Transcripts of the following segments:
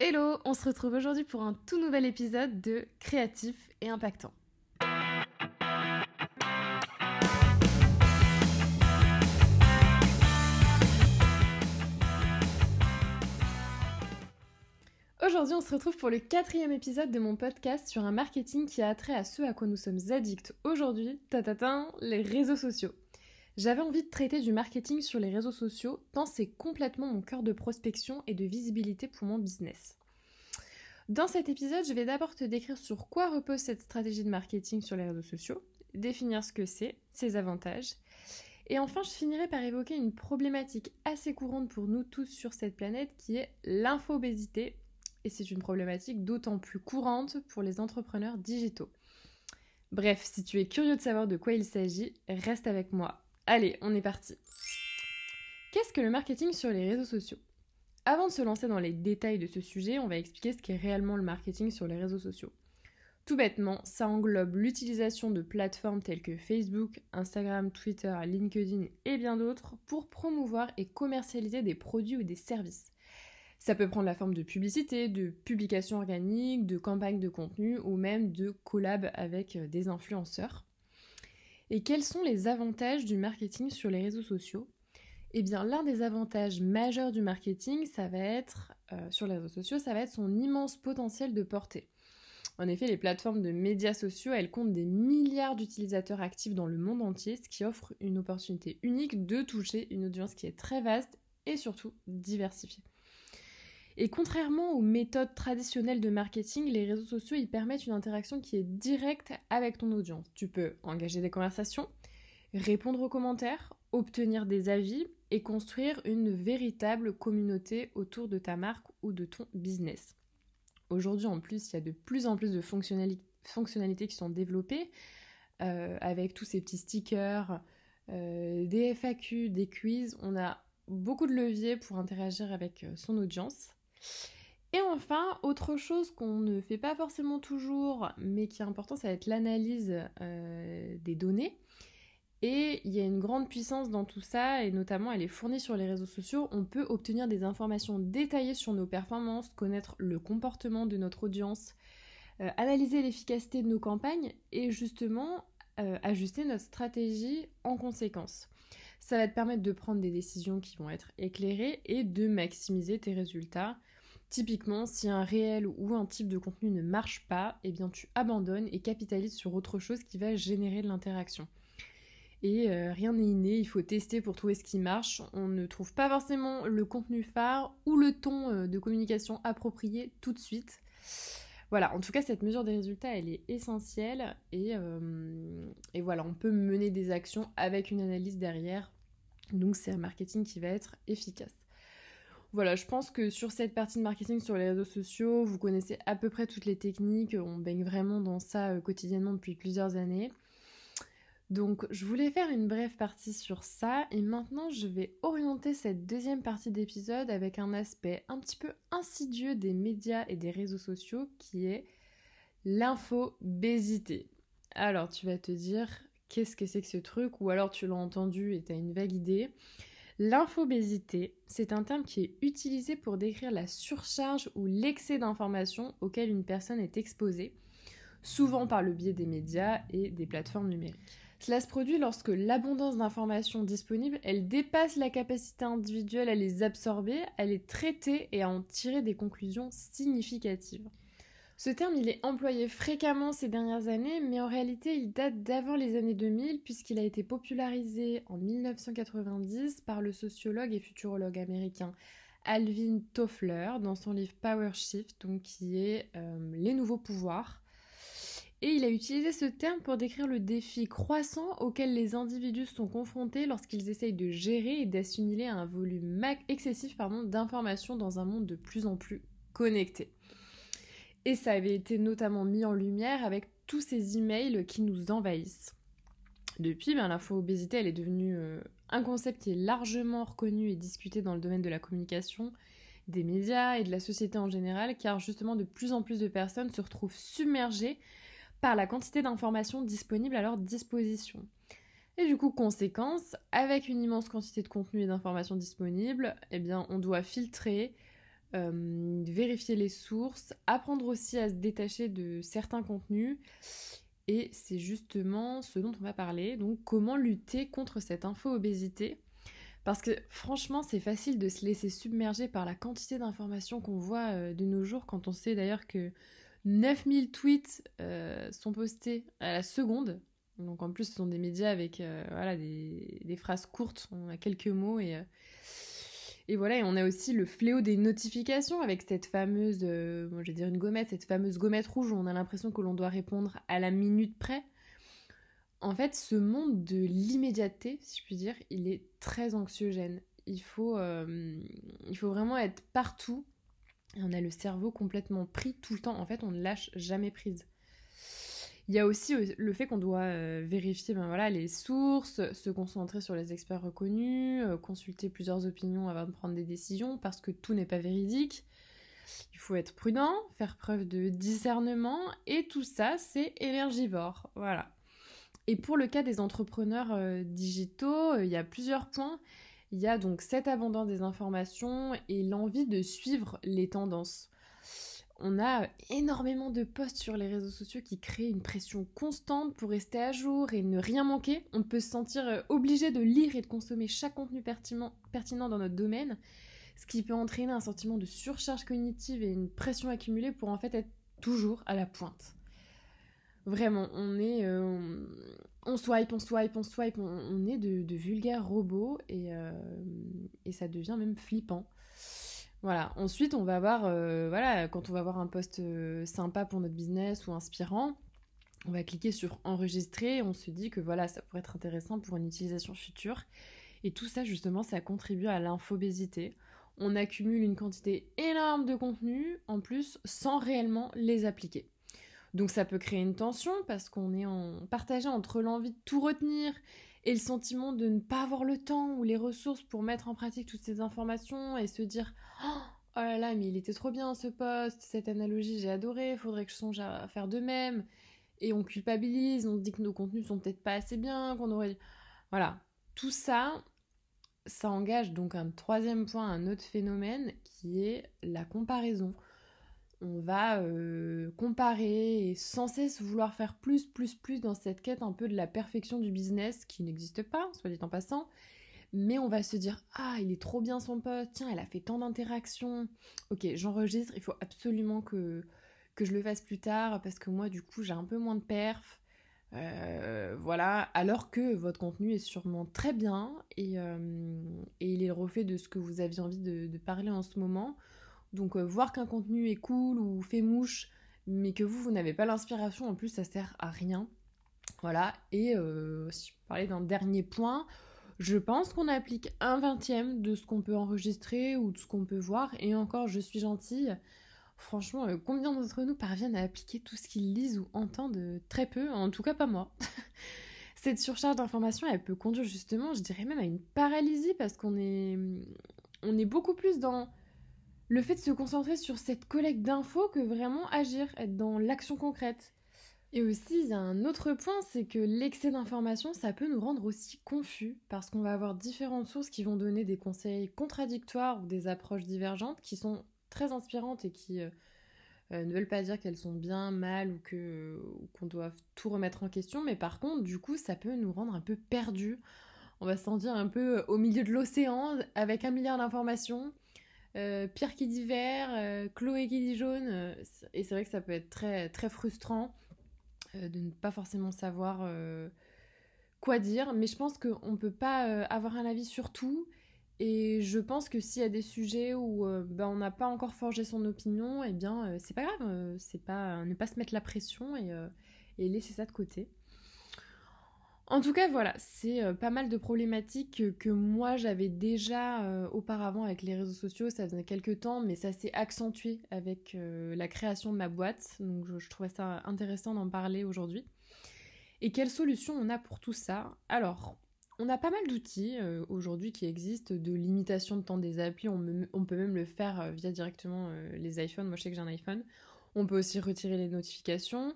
Hello, on se retrouve aujourd'hui pour un tout nouvel épisode de Créatif et Impactant. Aujourd'hui, on se retrouve pour le quatrième épisode de mon podcast sur un marketing qui a trait à ce à quoi nous sommes addicts aujourd'hui, tatatin, les réseaux sociaux. J'avais envie de traiter du marketing sur les réseaux sociaux tant c'est complètement mon cœur de prospection et de visibilité pour mon business. Dans cet épisode, je vais d'abord te décrire sur quoi repose cette stratégie de marketing sur les réseaux sociaux, définir ce que c'est, ses avantages, et enfin je finirai par évoquer une problématique assez courante pour nous tous sur cette planète qui est l'infobésité, et c'est une problématique d'autant plus courante pour les entrepreneurs digitaux. Bref, si tu es curieux de savoir de quoi il s'agit, reste avec moi Allez, on est parti. Qu'est-ce que le marketing sur les réseaux sociaux? Avant de se lancer dans les détails de ce sujet, on va expliquer ce qu'est réellement le marketing sur les réseaux sociaux. Tout bêtement, ça englobe l'utilisation de plateformes telles que Facebook, Instagram, Twitter, LinkedIn et bien d'autres pour promouvoir et commercialiser des produits ou des services. Ça peut prendre la forme de publicité, de publications organiques, de campagnes de contenu ou même de collabs avec euh, des influenceurs. Et quels sont les avantages du marketing sur les réseaux sociaux? Eh bien, l'un des avantages majeurs du marketing, ça va être, euh, sur les réseaux sociaux, ça va être son immense potentiel de portée. En effet, les plateformes de médias sociaux, elles comptent des milliards d'utilisateurs actifs dans le monde entier, ce qui offre une opportunité unique de toucher une audience qui est très vaste et surtout diversifiée. Et contrairement aux méthodes traditionnelles de marketing, les réseaux sociaux ils permettent une interaction qui est directe avec ton audience. Tu peux engager des conversations, répondre aux commentaires, obtenir des avis et construire une véritable communauté autour de ta marque ou de ton business. Aujourd'hui en plus, il y a de plus en plus de fonctionnalités qui sont développées euh, avec tous ces petits stickers, euh, des FAQ, des quiz. On a beaucoup de leviers pour interagir avec euh, son audience. Et enfin, autre chose qu'on ne fait pas forcément toujours, mais qui est important, ça va être l'analyse euh, des données. Et il y a une grande puissance dans tout ça, et notamment elle est fournie sur les réseaux sociaux. On peut obtenir des informations détaillées sur nos performances, connaître le comportement de notre audience, euh, analyser l'efficacité de nos campagnes et justement euh, ajuster notre stratégie en conséquence. Ça va te permettre de prendre des décisions qui vont être éclairées et de maximiser tes résultats Typiquement, si un réel ou un type de contenu ne marche pas, eh bien tu abandonnes et capitalises sur autre chose qui va générer de l'interaction. Et euh, rien n'est inné, il faut tester pour trouver ce qui marche. On ne trouve pas forcément le contenu phare ou le ton euh, de communication approprié tout de suite. Voilà, en tout cas, cette mesure des résultats, elle est essentielle et, euh, et voilà, on peut mener des actions avec une analyse derrière. Donc, c'est un marketing qui va être efficace. Voilà, je pense que sur cette partie de marketing sur les réseaux sociaux, vous connaissez à peu près toutes les techniques, on baigne vraiment dans ça euh, quotidiennement depuis plusieurs années. Donc je voulais faire une brève partie sur ça et maintenant je vais orienter cette deuxième partie d'épisode avec un aspect un petit peu insidieux des médias et des réseaux sociaux qui est l'infobésité. Alors tu vas te dire qu'est-ce que c'est que ce truc? Ou alors tu l'as entendu et tu as une vague idée. L'infobésité, c'est un terme qui est utilisé pour décrire la surcharge ou l'excès d'informations auxquelles une personne est exposée, souvent par le biais des médias et des plateformes numériques. Cela se produit lorsque l'abondance d'informations disponibles, elle dépasse la capacité individuelle à les absorber, à les traiter et à en tirer des conclusions significatives. Ce terme, il est employé fréquemment ces dernières années, mais en réalité, il date d'avant les années 2000 puisqu'il a été popularisé en 1990 par le sociologue et futurologue américain Alvin Toffler dans son livre Power Shift, donc qui est euh, Les nouveaux pouvoirs. Et il a utilisé ce terme pour décrire le défi croissant auquel les individus sont confrontés lorsqu'ils essayent de gérer et d'assimiler un volume excessif d'informations dans un monde de plus en plus connecté. Et ça avait été notamment mis en lumière avec tous ces emails qui nous envahissent. Depuis, ben, l'info-obésité, elle est devenue euh, un concept qui est largement reconnu et discuté dans le domaine de la communication, des médias et de la société en général, car justement de plus en plus de personnes se retrouvent submergées par la quantité d'informations disponibles à leur disposition. Et du coup, conséquence, avec une immense quantité de contenu et d'informations disponibles, eh on doit filtrer, vérifier les sources, apprendre aussi à se détacher de certains contenus. Et c'est justement ce dont on va parler, donc comment lutter contre cette info-obésité? Parce que franchement, c'est facile de se laisser submerger par la quantité d'informations qu'on voit de nos jours, quand on sait d'ailleurs que 9000 tweets euh, sont postés à la seconde. Donc en plus, ce sont des médias avec euh, voilà, des, phrases courtes, on a quelques mots et, euh, et voilà. Et on a aussi le fléau des notifications avec cette fameuse, bon, je vais dire une gommette, cette fameuse gommette rouge où on a l'impression que l'on doit répondre à la minute près. En fait, ce monde de l'immédiateté, si je puis dire, il est très anxiogène. Il faut, il faut vraiment être partout on a le cerveau complètement pris tout le temps. En fait, on ne lâche jamais prise. Il y a aussi euh, le fait qu'on doit euh, vérifier ben les sources, se concentrer sur les experts reconnus, euh, consulter plusieurs opinions avant de prendre des décisions parce que tout n'est pas véridique. Il faut être prudent, faire preuve de discernement et tout ça, c'est énergivore. Voilà. Et pour le cas des entrepreneurs digitaux, il y a plusieurs points il y a donc cette abondance des informations et l'envie de suivre les tendances. On a énormément de posts sur les réseaux sociaux qui créent une pression constante pour rester à jour et ne rien manquer. On peut se sentir euh, obligé de lire et de consommer chaque contenu pertinent, dans notre domaine, ce qui peut entraîner un sentiment de surcharge cognitive et une pression accumulée pour en fait être toujours à la pointe. Vraiment, on est. Euh, on swipe, on swipe, on swipe, on, est de, vulgaires robots euh, et, ça devient même flippant. Voilà. Ensuite, on va voir, euh, voilà, quand on va voir un post sympa pour notre business ou inspirant, on va cliquer sur enregistrer. On se dit que voilà, ça pourrait être intéressant pour une utilisation future. Et tout ça, justement, ça contribue à l'infobésité. On accumule une quantité énorme de contenu, en plus, sans réellement les appliquer. Donc ça peut créer une tension parce qu'on est en partagé entre l'envie de tout retenir et le sentiment de ne pas avoir le temps ou les ressources pour mettre en pratique toutes ces informations et se dire oh, là là mais il était trop bien ce poste, cette analogie j'ai adoré, faudrait que je songe à faire de même. Et on culpabilise, on dit que nos contenus sont peut-être pas assez bien, qu'on aurait voilà, tout ça ça engage donc un troisième point, un autre phénomène qui est la comparaison on va euh, comparer et sans cesse vouloir faire plus, plus, plus dans cette quête un peu de la perfection du business qui n'existe pas, soit dit en passant. Mais on va se dire Ah, il est trop bien son poste, tiens, elle a fait tant d'interactions. Ok, j'enregistre, il faut absolument que, je le fasse plus tard parce que moi, du coup, j'ai un peu moins de perf. Euh, voilà, alors que votre contenu est sûrement très bien et, euh, il est le reflet de ce que vous aviez envie de parler en ce moment. Donc euh, voir qu'un contenu est cool ou fait mouche, mais que vous, vous n'avez pas l'inspiration, en plus ça sert à rien. Voilà, et euh, si je parlais d'un dernier point, je pense qu'on applique un vingtième de ce qu'on peut enregistrer ou de ce qu'on peut voir, et encore je suis gentille. Franchement, euh, combien d'entre nous parviennent à appliquer tout ce qu'ils lisent ou entendent? Très peu, en tout cas pas moi. Cette surcharge d'informations, elle peut conduire justement, je dirais même à une paralysie parce qu'on est, on est beaucoup plus dans le fait de se concentrer sur cette collecte d'infos que vraiment agir, être dans l'action concrète. Et aussi, il y a un autre point, c'est que l'excès d'informations, ça peut nous rendre aussi confus, parce qu'on va avoir différentes sources qui vont donner des conseils contradictoires ou des approches divergentes qui sont très inspirantes et qui euh, euh, ne veulent pas dire qu'elles sont bien, mal ou que qu'on doit tout remettre en question, mais par contre, du coup, ça peut nous rendre un peu perdus. On va se sentir un peu au milieu de l'océan avec un milliard d'informations euh, Pierre qui dit vert, euh, Chloé qui dit jaune. Euh, et c'est vrai que ça peut être très, très frustrant de ne pas forcément savoir quoi dire. Mais je pense qu'on ne peut pas avoir un avis sur tout. Et je pense que s'il y a des sujets où ben, on n'a pas encore forgé son opinion, eh bien c'est pas grave. c'est pas ne pas se mettre la pression et, et laisser ça de côté. En tout cas, voilà, c'est euh, pas mal de problématiques que, moi j'avais déjà euh, auparavant avec les réseaux sociaux, ça faisait quelques temps, mais ça s'est accentué avec euh, la création de ma boîte, donc je, trouvais ça intéressant d'en parler aujourd'hui. Et quelles solutions on a pour tout ça? Alors, on a pas mal d'outils aujourd'hui qui existent de limitation de temps des applis, on, on peut même le faire via directement les iPhones, moi je sais que j'ai un iPhone, on peut aussi retirer les notifications,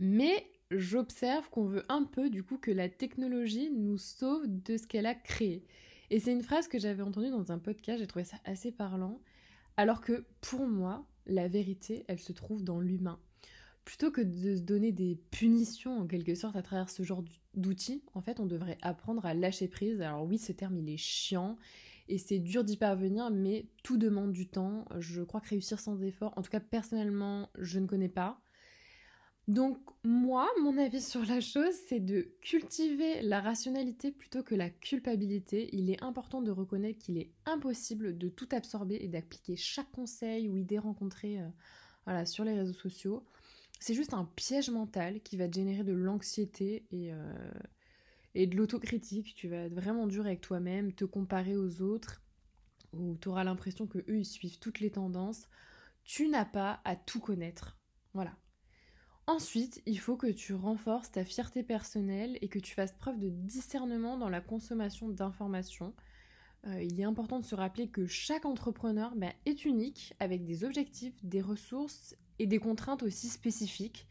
mais j'observe qu'on veut un peu du coup que la technologie nous sauve de ce qu'elle a créé. Et c'est une phrase que j'avais entendue dans un podcast, j'ai trouvé ça assez parlant. Alors que pour moi, la vérité, elle se trouve dans l'humain. Plutôt que de se donner des punitions en quelque sorte à travers ce genre d'outils, en fait, on devrait apprendre à lâcher prise. Alors oui, ce terme, il est chiant et c'est dur d'y parvenir, mais tout demande du temps. Je crois que réussir sans effort, en tout cas personnellement, je ne connais pas. Donc moi, mon avis sur la chose, c'est de cultiver la rationalité plutôt que la culpabilité. Il est important de reconnaître qu'il est impossible de tout absorber et d'appliquer chaque conseil ou idée rencontrée euh, sur les réseaux sociaux. C'est juste un piège mental qui va générer de l'anxiété et, euh, et de l'autocritique. Tu vas être vraiment dur avec toi-même, te comparer aux autres, ou tu auras l'impression que eux ils suivent toutes les tendances. Tu n'as pas à tout connaître. Voilà. Ensuite, il faut que tu renforces ta fierté personnelle et que tu fasses preuve de discernement dans la consommation d'informations. Euh, il est important de se rappeler que chaque entrepreneur ben, est unique avec des objectifs, des ressources et des contraintes aussi spécifiques.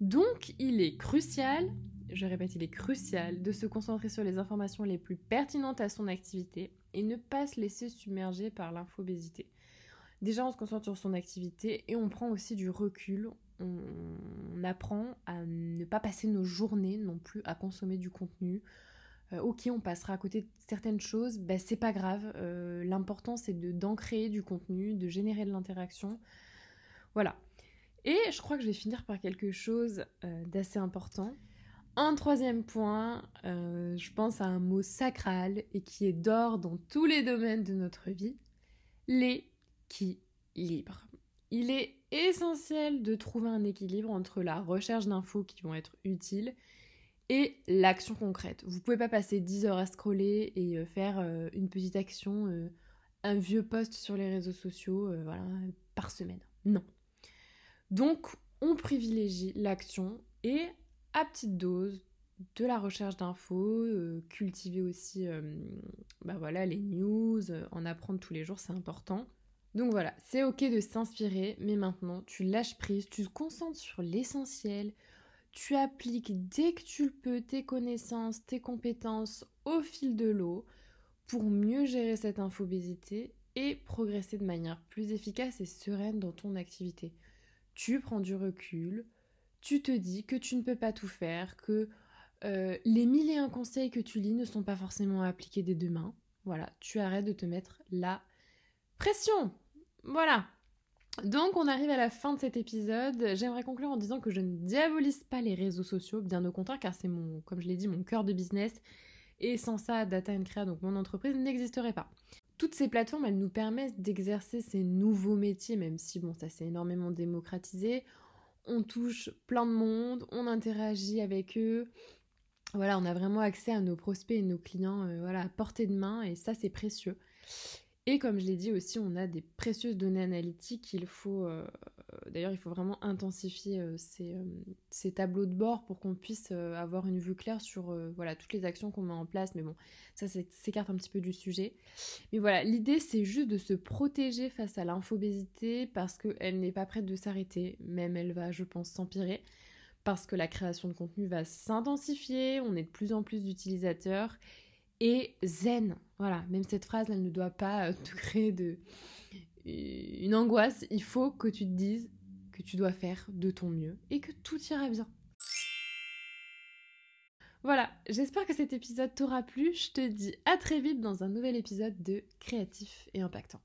Donc, il est crucial, je répète, il est crucial de se concentrer sur les informations les plus pertinentes à son activité et ne pas se laisser submerger par l'infobésité. Déjà, on se concentre sur son activité et on prend aussi du recul, on, apprend à ne pas passer nos journées non plus à consommer du contenu. Euh, ok, on passera à côté de certaines choses, ben, c'est pas grave. Euh, l'important c'est d'ancrer du contenu, de générer de l'interaction. Voilà. Et je crois que je vais finir par quelque chose euh, d'assez important. Un troisième point, je pense à un mot sacral et qui est d'or dans tous les domaines de notre vie, l'équilibre. Il est essentiel de trouver un équilibre entre la recherche d'infos qui vont être utiles et l'action concrète. Vous pouvez pas passer 10 heures à scroller et euh, faire euh, une petite action, euh, un vieux post sur les réseaux sociaux, par semaine. Non. Donc, on privilégie l'action et à petite dose de la recherche d'infos, cultiver aussi bah voilà, les news, en apprendre tous les jours, c'est important. Donc voilà, c'est ok de s'inspirer, mais maintenant tu lâches prise, tu te concentres sur l'essentiel, tu appliques dès que tu le peux tes connaissances, tes compétences au fil de l'eau pour mieux gérer cette infobésité et progresser de manière plus efficace et sereine dans ton activité. Tu prends du recul, tu te dis que tu ne peux pas tout faire, que euh, les mille et un conseils que tu lis ne sont pas forcément appliqués dès demain. Voilà, tu arrêtes de te mettre la Pression Voilà. Donc on arrive à la fin de cet épisode. J'aimerais conclure en disant que je ne diabolise pas les réseaux sociaux, bien au contraire, car c'est mon, comme je l'ai dit, mon cœur de business. Et sans ça, Data Crea, donc mon entreprise, n'existerait pas. Toutes ces plateformes, elles nous permettent d'exercer ces nouveaux métiers, même si bon, ça s'est énormément démocratisé. On touche plein de monde, on interagit avec eux. Voilà, on a vraiment accès à nos prospects et nos clients euh, voilà, à portée de main, et ça, c'est précieux. Et comme je l'ai dit aussi, on a des précieuses données analytiques. Il faut, euh, d'ailleurs, il faut vraiment intensifier euh, euh, ces, tableaux de bord pour qu'on puisse avoir une vue claire sur voilà toutes les actions qu'on met en place. Mais bon, ça s'écarte un petit peu du sujet. Mais voilà, l'idée c'est juste de se protéger face à l'infobésité parce qu'elle n'est pas prête de s'arrêter. Même elle va, je pense, s'empirer parce que la création de contenu va s'intensifier. On est de plus en plus d'utilisateurs et zen. Voilà, même cette phrase, elle ne doit pas euh, te créer de une angoisse. Il faut que tu te dises que tu dois faire de ton mieux et que tout ira bien. Voilà, j'espère que cet épisode t'aura plu. Je te dis à très vite dans un nouvel épisode de Créatif et Impactant.